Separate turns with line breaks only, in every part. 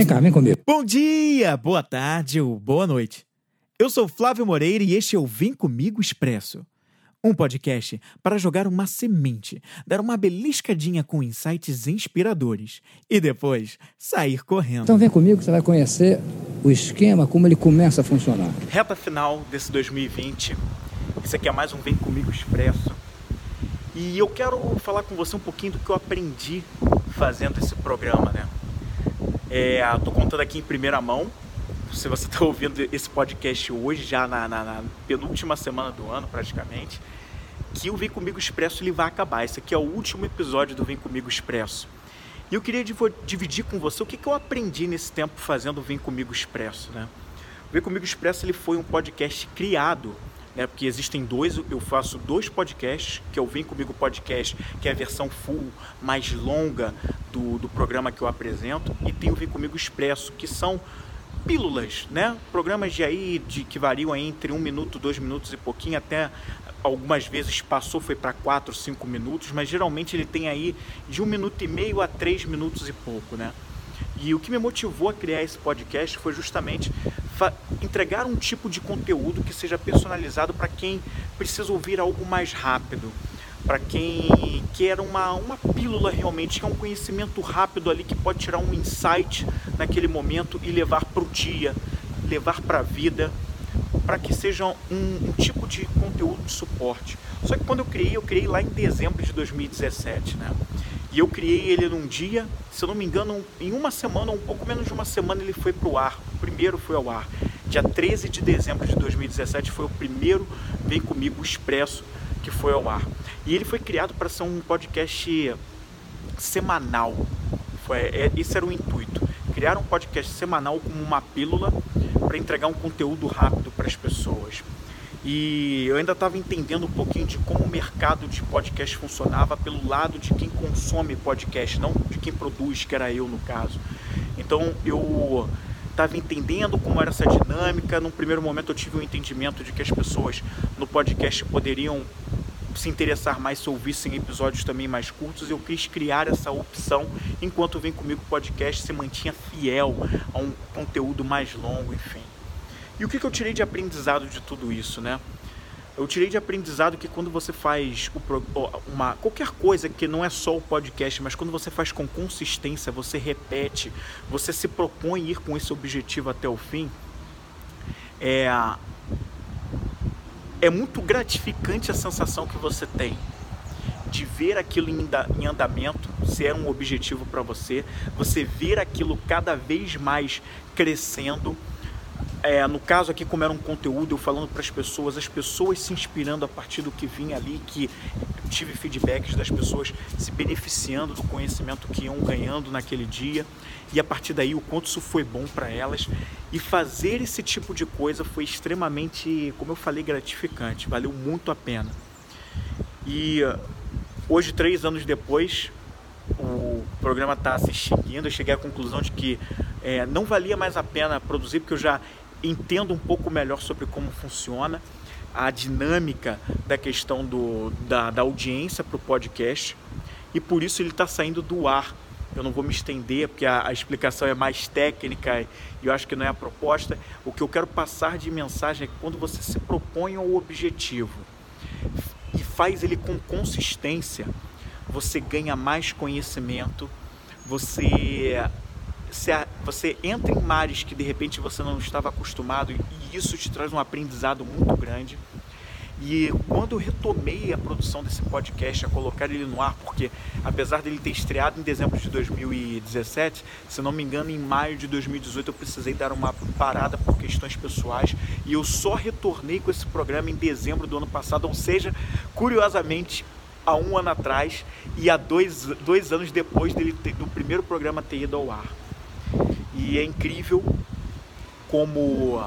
Vem cá, vem comigo.
Bom dia, boa tarde ou boa noite. Eu sou Flávio Moreira e este é o Vem Comigo Expresso. Um podcast para jogar uma semente, dar uma beliscadinha com insights inspiradores e depois sair correndo.
Então vem comigo que você vai conhecer o esquema, como ele começa a funcionar.
Reta final desse 2020. Isso aqui é mais um Vem Comigo Expresso. E eu quero falar com você um pouquinho do que eu aprendi fazendo esse programa, né? É, tô contando aqui em primeira mão. Se você está ouvindo esse podcast hoje, já na, na, na, penúltima semana do ano, praticamente, que o Vem Comigo Expresso ele vai acabar. Esse aqui é o último episódio do Vem Comigo Expresso. E eu queria dividir com você o que, que eu aprendi nesse tempo fazendo o Vem Comigo Expresso, né? O Vem Comigo Expresso ele foi um podcast criado né? Porque existem dois, eu faço dois podcasts, que é o Vem Comigo Podcast, que é a versão full, mais longa do, do programa que eu apresento, e tem o Vem Comigo Expresso, que são pílulas, né? Programas de aí de que variam entre um minuto, dois minutos e pouquinho, até algumas vezes passou, foi para quatro, cinco minutos, mas geralmente ele tem aí de um minuto e meio a três minutos e pouco, né? E o que me motivou a criar esse podcast foi justamente entregar um tipo de conteúdo que seja personalizado para quem precisa ouvir algo mais rápido, para quem quer uma, uma pílula realmente, que é um conhecimento rápido ali que pode tirar um insight naquele momento e levar para o dia, levar para a vida, para que seja um, um tipo de conteúdo de suporte. Só que quando eu criei, eu criei lá em dezembro de 2017, né? E eu criei ele num dia, se eu não me engano, em uma semana, um pouco menos de uma semana, ele foi para o ar. O primeiro foi ao ar. Dia 13 de dezembro de 2017 foi o primeiro Vem Comigo Expresso que foi ao ar. E ele foi criado para ser um podcast semanal. Foi, é, esse era o intuito. Criar um podcast semanal como uma pílula para entregar um conteúdo rápido para as pessoas. E eu ainda estava entendendo um pouquinho de como o mercado de podcast funcionava pelo lado de quem consome podcast, não de quem produz, que era eu no caso. Então eu estava entendendo como era essa dinâmica. Num primeiro momento eu tive o um entendimento de que as pessoas no podcast poderiam se interessar mais se ouvissem episódios também mais curtos, eu quis criar essa opção enquanto Vem Comigo Podcast se mantinha fiel a um conteúdo mais longo, enfim. E o que, eu tirei de aprendizado de tudo isso, né? Eu tirei de aprendizado que quando você faz uma, qualquer coisa que não é só o podcast, mas quando você faz com consistência, você repete, você se propõe ir com esse objetivo até o fim, é, é muito gratificante a sensação que você tem de ver aquilo em andamento, se era um objetivo para você, você ver aquilo cada vez mais crescendo. É, no caso aqui, como era um conteúdo, eu falando para as pessoas, as pessoas se inspirando a partir do que vinha ali, que tive feedbacks das pessoas se beneficiando do conhecimento que iam ganhando naquele dia, e a partir daí o quanto isso foi bom para elas. E fazer esse tipo de coisa foi extremamente, como eu falei, gratificante, valeu muito a pena. E hoje, três anos depois, o programa está se extinguindo, eu cheguei à conclusão de que é, não valia mais a pena produzir, porque eu já entendo um pouco melhor sobre como funciona a dinâmica da questão do, da, da audiência para o podcast e por isso ele está saindo do ar. Eu não vou me estender porque a, a, explicação é mais técnica e eu acho que não é a proposta. O que eu quero passar de mensagem é que quando você se propõe ao objetivo e faz ele com consistência, você ganha mais conhecimento, você você entra em mares que de repente você não estava acostumado e isso te traz um aprendizado muito grande. E quando eu retomei a produção desse podcast, a colocar ele no ar, porque apesar dele ter estreado em dezembro de 2017, se não me engano, em maio de 2018 eu precisei dar uma parada por questões pessoais e eu só retornei com esse programa em dezembro do ano passado, ou seja, curiosamente, há um ano atrás e há dois, dois anos depois dele ter, do primeiro programa ter ido ao ar. E é incrível como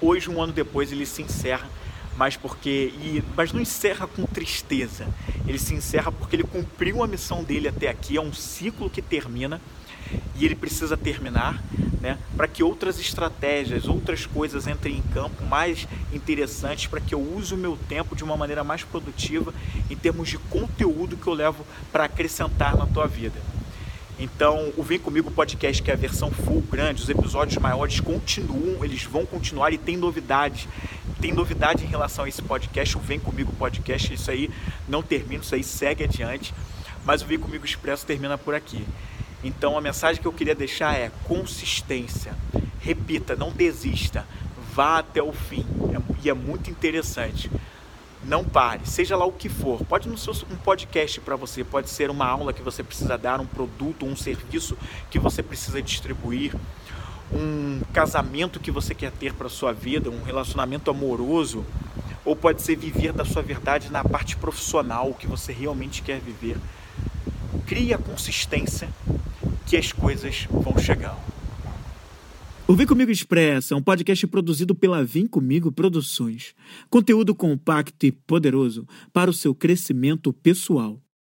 hoje, um ano depois, ele se encerra, mas porque. E, mas não encerra com tristeza. Ele se encerra porque ele cumpriu a missão dele até aqui, é um ciclo que termina e ele precisa terminar, né, para que outras estratégias, outras coisas entrem em campo mais interessantes, para que eu use o meu tempo de uma maneira mais produtiva em termos de conteúdo que eu levo para acrescentar na tua vida. Então, o Vem Comigo Podcast, que é a versão full grande, os episódios maiores continuam, eles vão continuar e tem novidade. Tem novidade em relação a esse podcast, o Vem Comigo Podcast, isso aí não termina, isso aí segue adiante, mas o Vem Comigo Expresso termina por aqui. Então, a mensagem que eu queria deixar é consistência. Repita, não desista, vá até o fim. É, e é muito interessante. Não pare, seja lá o que for. Pode não ser um podcast para você, pode ser uma aula que você precisa dar, um produto, um serviço que você precisa distribuir, um casamento que você quer ter para sua vida, um relacionamento amoroso, ou pode ser viver da sua verdade na parte profissional, que você realmente quer viver. Crie a consistência que as coisas vão chegar. O Vem Comigo Expressa é um podcast produzido pela Vem Comigo Produções. Conteúdo compacto e poderoso para o seu crescimento pessoal.